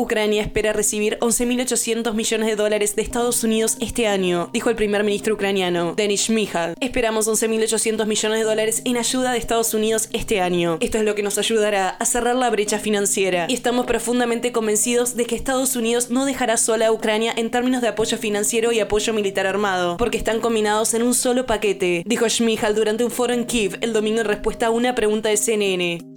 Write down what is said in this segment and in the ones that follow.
Ucrania espera recibir 11.800 millones de dólares de Estados Unidos este año, dijo el primer ministro ucraniano, Denis Shmyhal. Esperamos 11.800 millones de dólares en ayuda de Estados Unidos este año. Esto es lo que nos ayudará a cerrar la brecha financiera. Y estamos profundamente convencidos de que Estados Unidos no dejará sola a Ucrania en términos de apoyo financiero y apoyo militar armado, porque están combinados en un solo paquete, dijo Shmyhal durante un foro en Kiev el domingo en respuesta a una pregunta de CNN.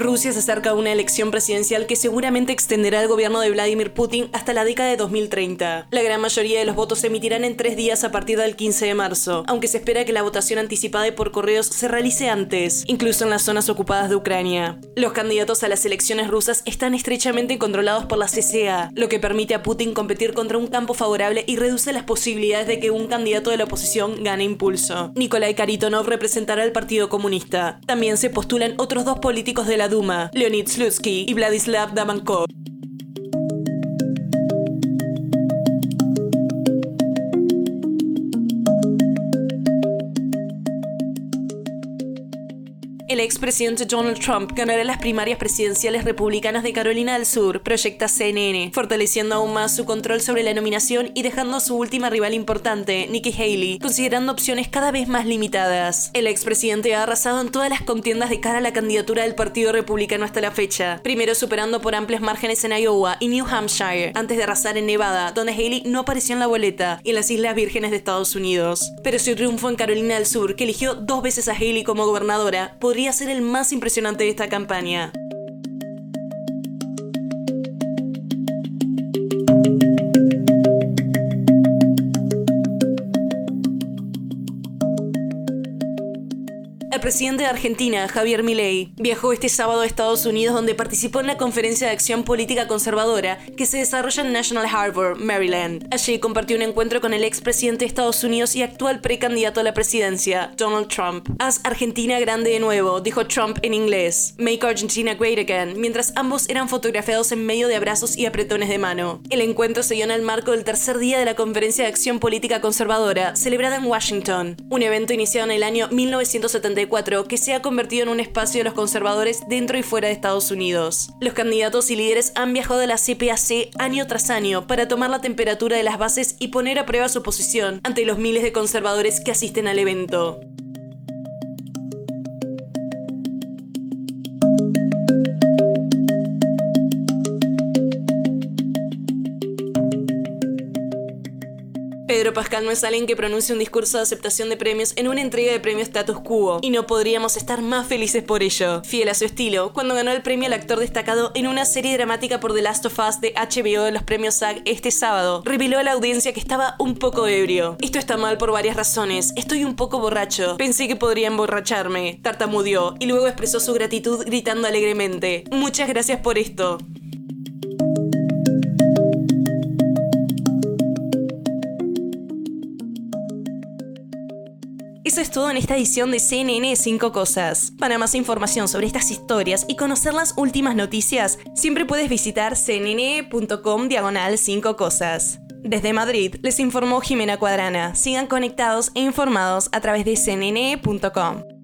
Rusia se acerca a una elección presidencial que seguramente extenderá el gobierno de Vladimir Putin hasta la década de 2030. La gran mayoría de los votos se emitirán en tres días a partir del 15 de marzo, aunque se espera que la votación anticipada y por correos se realice antes, incluso en las zonas ocupadas de Ucrania. Los candidatos a las elecciones rusas están estrechamente controlados por la CCA, lo que permite a Putin competir contra un campo favorable y reduce las posibilidades de que un candidato de la oposición gane impulso. Nikolai Karitonov representará al Partido Comunista. También se postulan otros dos políticos de la Duma, Leonid Slutsky y Vladislav Damankov. El expresidente Donald Trump ganará las primarias presidenciales republicanas de Carolina del Sur, proyecta CNN, fortaleciendo aún más su control sobre la nominación y dejando a su última rival importante, Nikki Haley, considerando opciones cada vez más limitadas. El expresidente ha arrasado en todas las contiendas de cara a la candidatura del Partido Republicano hasta la fecha, primero superando por amplios márgenes en Iowa y New Hampshire, antes de arrasar en Nevada, donde Haley no apareció en la boleta, y en las Islas Vírgenes de Estados Unidos. Pero su triunfo en Carolina del Sur, que eligió dos veces a Haley como gobernadora, podría ser el más impresionante de esta campaña. Presidente de Argentina, Javier Milei, viajó este sábado a Estados Unidos donde participó en la conferencia de acción política conservadora que se desarrolla en National Harbor, Maryland. Allí compartió un encuentro con el expresidente de Estados Unidos y actual precandidato a la presidencia, Donald Trump. Haz Argentina grande de nuevo, dijo Trump en inglés. Make Argentina great again, mientras ambos eran fotografiados en medio de abrazos y apretones de mano. El encuentro se dio en el marco del tercer día de la conferencia de acción política conservadora, celebrada en Washington, un evento iniciado en el año 1974 que se ha convertido en un espacio de los conservadores dentro y fuera de Estados Unidos. Los candidatos y líderes han viajado a la CPAC año tras año para tomar la temperatura de las bases y poner a prueba su posición ante los miles de conservadores que asisten al evento. Pedro Pascal no es alguien que pronuncie un discurso de aceptación de premios en una entrega de premio status quo, y no podríamos estar más felices por ello. Fiel a su estilo, cuando ganó el premio al actor destacado en una serie dramática por The Last of Us de HBO de los premios SAG este sábado, reveló a la audiencia que estaba un poco ebrio. Esto está mal por varias razones. Estoy un poco borracho. Pensé que podría emborracharme. Tartamudeó y luego expresó su gratitud gritando alegremente. Muchas gracias por esto. Es todo en esta edición de CNN 5 Cosas. Para más información sobre estas historias y conocer las últimas noticias, siempre puedes visitar cnn.com diagonal 5 Cosas. Desde Madrid les informó Jimena Cuadrana. Sigan conectados e informados a través de cnn.com.